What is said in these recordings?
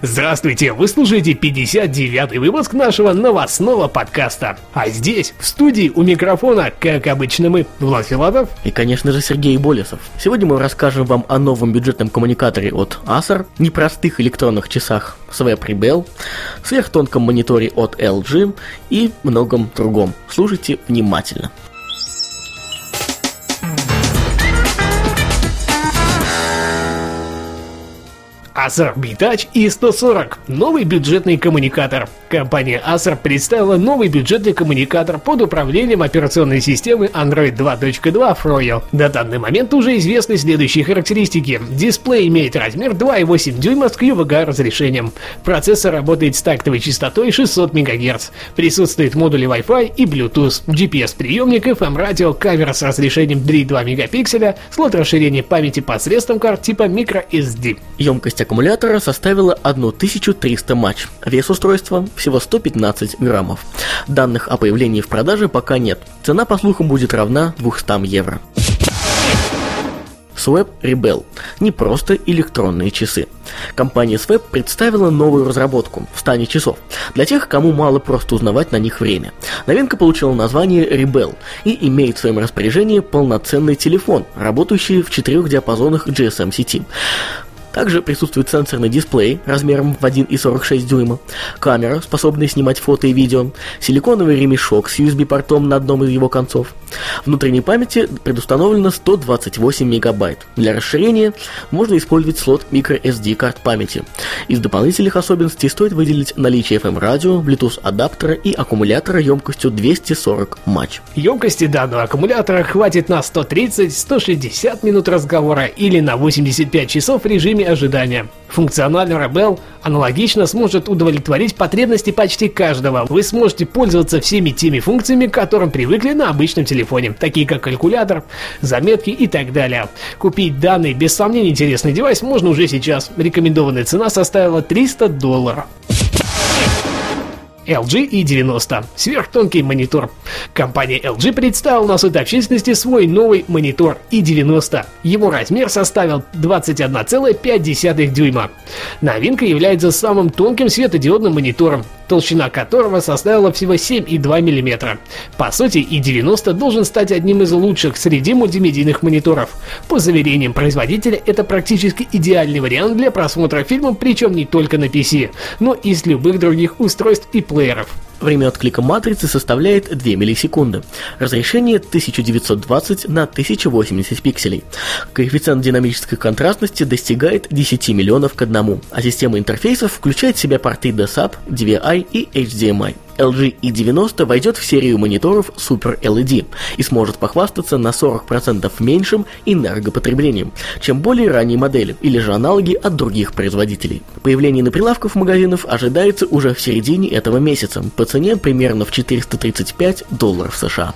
Здравствуйте! Вы слушаете 59-й выпуск нашего новостного подкаста. А здесь, в студии у микрофона, как обычно мы, Влад Филатов. И, конечно же, Сергей Болесов. Сегодня мы расскажем вам о новом бюджетном коммуникаторе от Acer, непростых электронных часах Swap Rebel, сверхтонком мониторе от LG и многом другом. Слушайте внимательно. Acer B-Touch E140 – новый бюджетный коммуникатор. Компания Acer представила новый бюджетный коммуникатор под управлением операционной системы Android 2.2 Froyo. До данный момент уже известны следующие характеристики. Дисплей имеет размер 2,8 дюйма с QVGA разрешением. Процессор работает с тактовой частотой 600 МГц. Присутствует модули Wi-Fi и Bluetooth, GPS-приемник, FM-радио, камера с разрешением 3,2 мегапикселя, слот расширения памяти посредством карт типа microSD. Емкость аккумулятора составила 1300 матч. Вес устройства всего 115 граммов. Данных о появлении в продаже пока нет. Цена, по слухам, будет равна 200 евро. Swap Rebel – не просто электронные часы. Компания Swap представила новую разработку в стане часов для тех, кому мало просто узнавать на них время. Новинка получила название Rebel и имеет в своем распоряжении полноценный телефон, работающий в четырех диапазонах GSM сети. Также присутствует сенсорный дисплей размером в 1,46 дюйма, камера, способная снимать фото и видео, силиконовый ремешок с USB-портом на одном из его концов. Внутренней памяти предустановлено 128 мегабайт. Для расширения можно использовать слот microSD карт памяти. Из дополнительных особенностей стоит выделить наличие FM-радио, Bluetooth адаптера и аккумулятора емкостью 240 матч. Емкости данного аккумулятора хватит на 130-160 минут разговора или на 85 часов в режиме ожидания. Функциональный Rebel аналогично сможет удовлетворить потребности почти каждого. Вы сможете пользоваться всеми теми функциями, к которым привыкли на обычном телефоне, такие как калькулятор, заметки и так далее. Купить данный без сомнения интересный девайс можно уже сейчас. Рекомендованная цена составила 300 долларов. LG E90. Сверхтонкий монитор. Компания LG представила на суд общественности свой новый монитор E90. Его размер составил 21,5 дюйма. Новинка является самым тонким светодиодным монитором, толщина которого составила всего 7,2 мм. По сути, E90 должен стать одним из лучших среди мультимедийных мониторов. По заверениям производителя, это практически идеальный вариант для просмотра фильмов, причем не только на PC, но и с любых других устройств и плееров. Время отклика матрицы составляет 2 миллисекунды. Разрешение 1920 на 1080 пикселей. Коэффициент динамической контрастности достигает 10 миллионов к одному, а система интерфейсов включает в себя порты DSAP, DVI и HDMI. LG E90 войдет в серию мониторов Super LED и сможет похвастаться на 40% меньшим энергопотреблением, чем более ранние модели или же аналоги от других производителей. Появление на прилавках магазинов ожидается уже в середине этого месяца по цене примерно в 435 долларов США.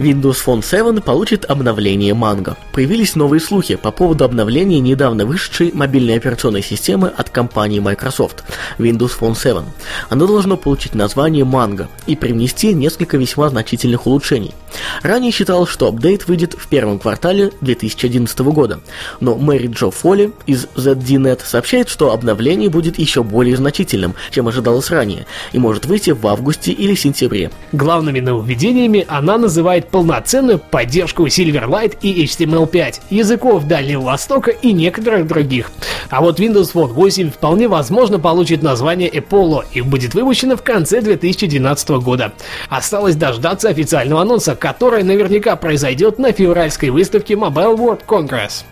Windows Phone 7 получит обновление Mango. Появились новые слухи по поводу обновления недавно вышедшей мобильной операционной системы от компании Microsoft Windows Phone 7. Оно должно получить название Mango и привнести несколько весьма значительных улучшений. Ранее считалось, что апдейт выйдет в первом квартале 2011 года, но Мэри Джо Фолли из ZDNet сообщает, что обновление будет еще более значительным, чем ожидалось ранее, и может выйти в августе или сентябре. Главными нововведениями она называет полноценную поддержку Silverlight и HTML5, языков Дальнего Востока и некоторых других. А вот Windows Phone 8 вполне возможно получит название Apollo и будет выпущено в конце 2012 года. Осталось дождаться официального анонса, который наверняка произойдет на февральской выставке Mobile World Congress.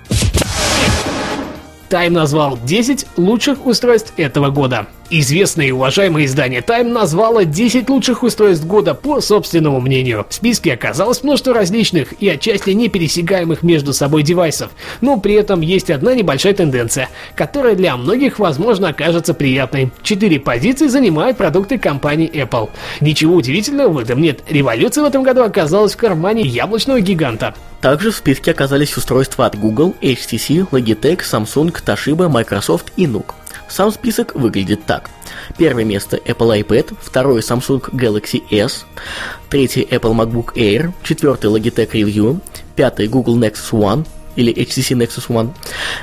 Time назвал 10 лучших устройств этого года. Известное и уважаемое издание Time назвало 10 лучших устройств года по собственному мнению. В списке оказалось множество различных и отчасти не пересягаемых между собой девайсов, но при этом есть одна небольшая тенденция, которая для многих, возможно, окажется приятной. Четыре позиции занимают продукты компании Apple. Ничего удивительного в этом нет, революция в этом году оказалась в кармане яблочного гиганта. Также в списке оказались устройства от Google, HTC, Logitech, Samsung, Toshiba, Microsoft и Nook. Сам список выглядит так. Первое место Apple iPad, второе Samsung Galaxy S, третье Apple MacBook Air, четвертый Logitech Review, пятый Google Nexus One, или HTC Nexus One,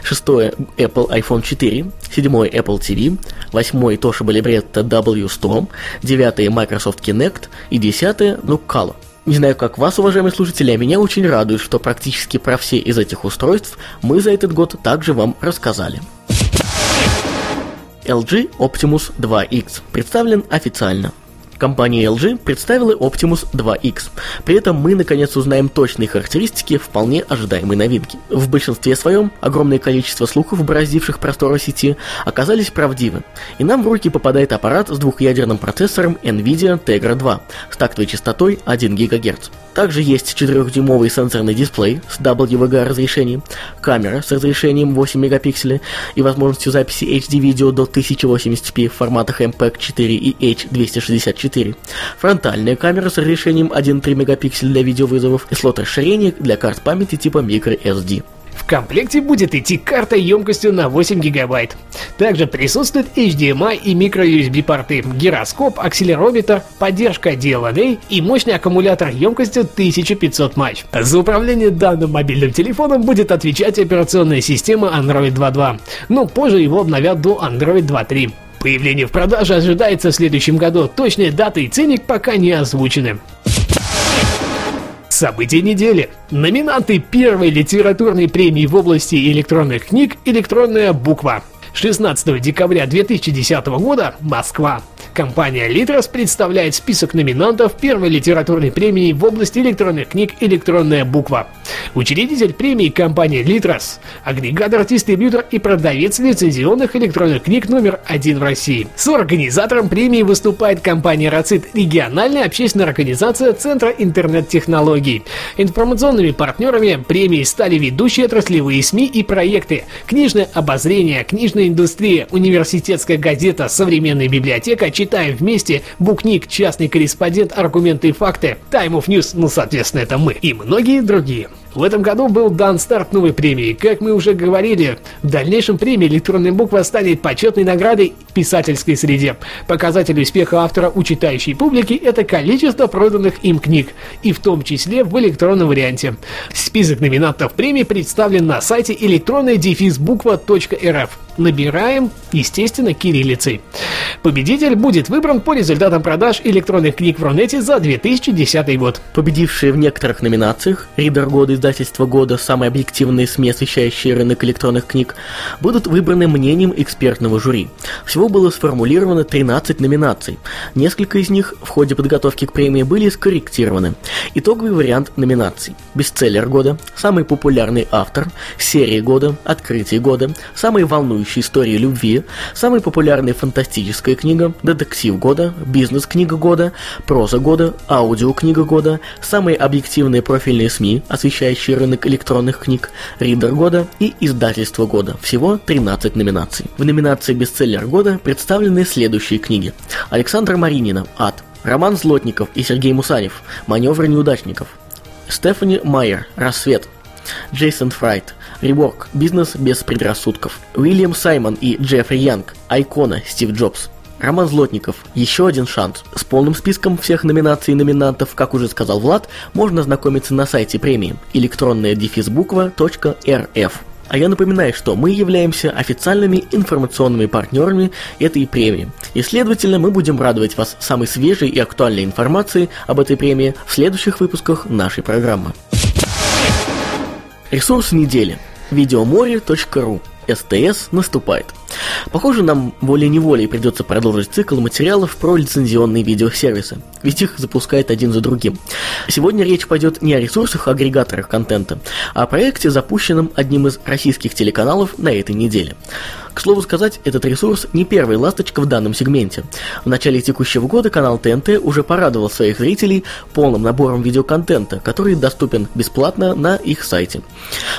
шестое Apple iPhone 4, седьмое Apple TV, восьмой Toshiba Libretto W100, девятое Microsoft Kinect и десятое Nucala. Не знаю, как вас, уважаемые слушатели, а меня очень радует, что практически про все из этих устройств мы за этот год также вам рассказали. LG Optimus 2X представлен официально. Компания LG представила Optimus 2X. При этом мы наконец узнаем точные характеристики вполне ожидаемой новинки. В большинстве своем огромное количество слухов, бороздивших просторы сети, оказались правдивы. И нам в руки попадает аппарат с двухъядерным процессором NVIDIA Tegra 2 с тактовой частотой 1 ГГц. Также есть 4-дюймовый сенсорный дисплей с WVGA разрешением, камера с разрешением 8 мегапикселей и возможностью записи HD-видео до 1080p в форматах MPEG-4 и H264, фронтальная камера с разрешением 1,3 мегапикселя для видеовызовов и слот расширения для карт памяти типа microSD. В комплекте будет идти карта емкостью на 8 гигабайт. Также присутствует HDMI и microUSB порты, гироскоп, акселерометр, поддержка DLNA и мощный аккумулятор емкостью 1500 матч. За управление данным мобильным телефоном будет отвечать операционная система Android 2.2, но позже его обновят до Android 2.3. Появление в продаже ожидается в следующем году, точные даты и ценник пока не озвучены. События недели. Номинанты первой литературной премии в области электронных книг «Электронная буква». 16 декабря 2010 года Москва. Компания Litres представляет список номинантов первой литературной премии в области электронных книг «Электронная буква». Учредитель премии компания Litres, агрегатор, дистрибьютор и продавец лицензионных электронных книг номер один в России. С организатором премии выступает компания Рацит, региональная общественная организация Центра интернет-технологий. Информационными партнерами премии стали ведущие отраслевые СМИ и проекты, книжное обозрение, книжная индустрия, университетская газета, современная библиотека, читаем вместе, букник, частный корреспондент, аргументы и факты, Time of News, ну соответственно это мы, и многие другие. В этом году был дан старт новой премии. Как мы уже говорили, в дальнейшем премия «Электронная буква» станет почетной наградой в писательской среде. Показатель успеха автора у читающей публики – это количество проданных им книг, и в том числе в электронном варианте. Список номинантов премии представлен на сайте электронная буква.рф. Набираем, естественно, кириллицей. Победитель будет выбран по результатам продаж электронных книг в Рунете за 2010 год. Победившие в некоторых номинациях «Ридер года», «Издательство года», самые объективные СМИ, освещающие рынок электронных книг, будут выбраны мнением экспертного жюри. Всего было сформулировано 13 номинаций. Несколько из них в ходе подготовки к премии были скорректированы. Итоговый вариант номинаций. Бестселлер года, самый популярный автор, серия года, открытие года, самые волнующие истории любви, самая популярная фантастическая книга, детектив года, бизнес-книга года, проза года, аудиокнига года, самые объективные профильные СМИ, освещающие рынок электронных книг, ридер года и издательство года. Всего 13 номинаций. В номинации бестселлер года представлены следующие книги. Александра Маринина. «Ад», Роман Злотников и Сергей Мусанев «Маневры неудачников», Стефани Майер. «Рассвет», Джейсон Фрайт, Реворк, бизнес без предрассудков. Уильям Саймон и Джеффри Янг, Айкона, Стив Джобс. Роман Злотников. Еще один шанс. С полным списком всех номинаций и номинантов, как уже сказал Влад, можно ознакомиться на сайте премии электронная дефис буква.рф. А я напоминаю, что мы являемся официальными информационными партнерами этой премии. И следовательно, мы будем радовать вас самой свежей и актуальной информацией об этой премии в следующих выпусках нашей программы. Ресурс недели. Видеоморе.ру СТС наступает. Похоже, нам волей-неволей придется продолжить цикл материалов про лицензионные видеосервисы, ведь их запускают один за другим. Сегодня речь пойдет не о ресурсах-агрегаторах контента, а о проекте, запущенном одним из российских телеканалов на этой неделе. К слову сказать, этот ресурс не первый ласточка в данном сегменте. В начале текущего года канал ТНТ уже порадовал своих зрителей полным набором видеоконтента, который доступен бесплатно на их сайте.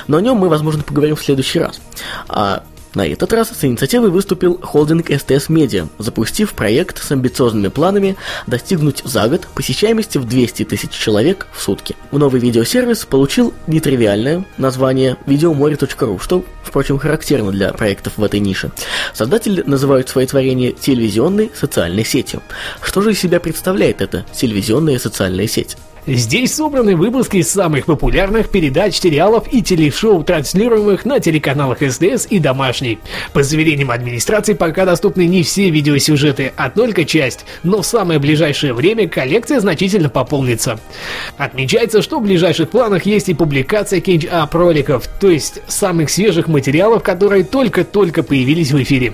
Но о нем мы, возможно, поговорим в следующий раз. А на этот раз с инициативой выступил холдинг STS Media, запустив проект с амбициозными планами достигнуть за год посещаемости в 200 тысяч человек в сутки. Новый видеосервис получил нетривиальное название videomoре.ru, что, впрочем, характерно для проектов в этой нише. Создатели называют свои творения телевизионной социальной сетью. Что же из себя представляет эта телевизионная социальная сеть? Здесь собраны выпуски самых популярных передач, сериалов и телешоу, транслируемых на телеканалах СТС и Домашний. По заверениям администрации, пока доступны не все видеосюжеты, а только часть, но в самое ближайшее время коллекция значительно пополнится. Отмечается, что в ближайших планах есть и публикация catch-up роликов, то есть самых свежих материалов, которые только-только появились в эфире.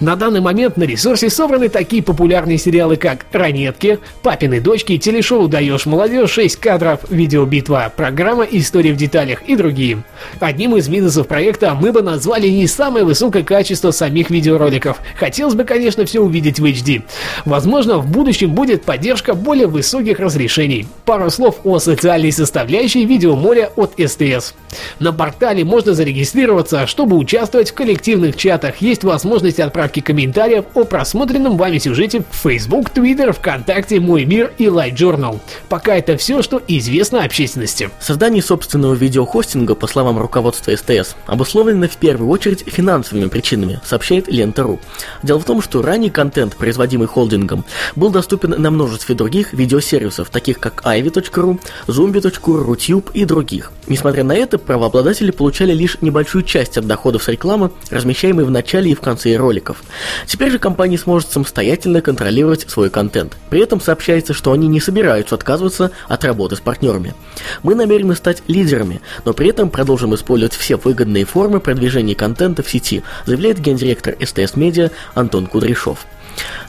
На данный момент на ресурсе собраны такие популярные сериалы, как «Ранетки», «Папины дочки», телешоу «Даешь молодежь», 6 кадров видеобитва, программа «История в деталях» и другие. Одним из минусов проекта мы бы назвали не самое высокое качество самих видеороликов. Хотелось бы, конечно, все увидеть в HD. Возможно, в будущем будет поддержка более высоких разрешений. Пару слов о социальной составляющей видеоморя от СТС. На портале можно зарегистрироваться, чтобы участвовать в коллективных чатах. Есть возможность отправки комментариев о просмотренном вами сюжете в Facebook, Twitter, ВКонтакте, Мой мир и Light Journal. Пока это все, что известно общественности. Создание собственного видеохостинга, по словам руководства СТС, обусловлено в первую очередь финансовыми причинами, сообщает Лента.ру. Дело в том, что ранний контент, производимый холдингом, был доступен на множестве других видеосервисов, таких как ivy.ru, zombie.ru, Rutube и других. Несмотря на это, правообладатели получали лишь небольшую часть от доходов с рекламы, размещаемой в начале и в конце роликов. Теперь же компания сможет самостоятельно контролировать свой контент. При этом сообщается, что они не собираются отказываться от работы с партнерами. Мы намерены стать лидерами, но при этом продолжим использовать все выгодные формы продвижения контента в сети, заявляет гендиректор СТС Медиа Антон Кудряшов.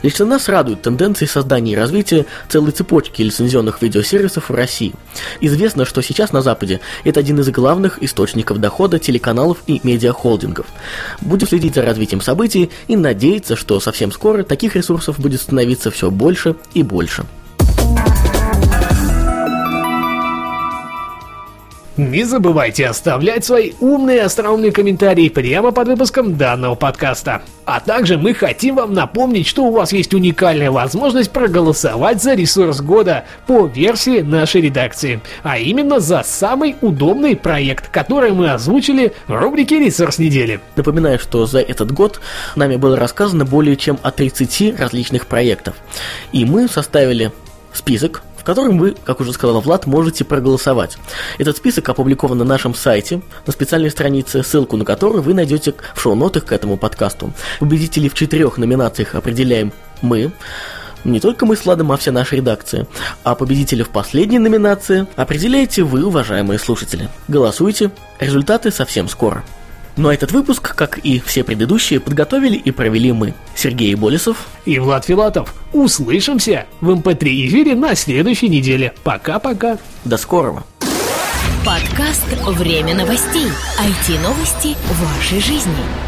Лично нас радуют тенденции создания и развития целой цепочки лицензионных видеосервисов в России. Известно, что сейчас на Западе это один из главных источников дохода телеканалов и медиахолдингов. Будем следить за развитием событий и надеяться, что совсем скоро таких ресурсов будет становиться все больше и больше. Не забывайте оставлять свои умные остроумные комментарии прямо под выпуском данного подкаста. А также мы хотим вам напомнить, что у вас есть уникальная возможность проголосовать за ресурс года по версии нашей редакции, а именно за самый удобный проект, который мы озвучили в рубрике «Ресурс недели». Напоминаю, что за этот год нами было рассказано более чем о 30 различных проектов. И мы составили список которым вы, как уже сказал Влад, можете проголосовать. Этот список опубликован на нашем сайте, на специальной странице, ссылку на которую вы найдете в шоу-нотах к этому подкасту. Победителей в четырех номинациях определяем мы, не только мы с Владом, а вся наша редакция. А победителя в последней номинации определяете вы, уважаемые слушатели. Голосуйте, результаты совсем скоро. Ну а этот выпуск, как и все предыдущие, подготовили и провели мы, Сергей Болесов и Влад Филатов. Услышимся в MP3 эм эфире на следующей неделе. Пока-пока. До скорого. Подкаст «Время новостей». IT-новости вашей жизни.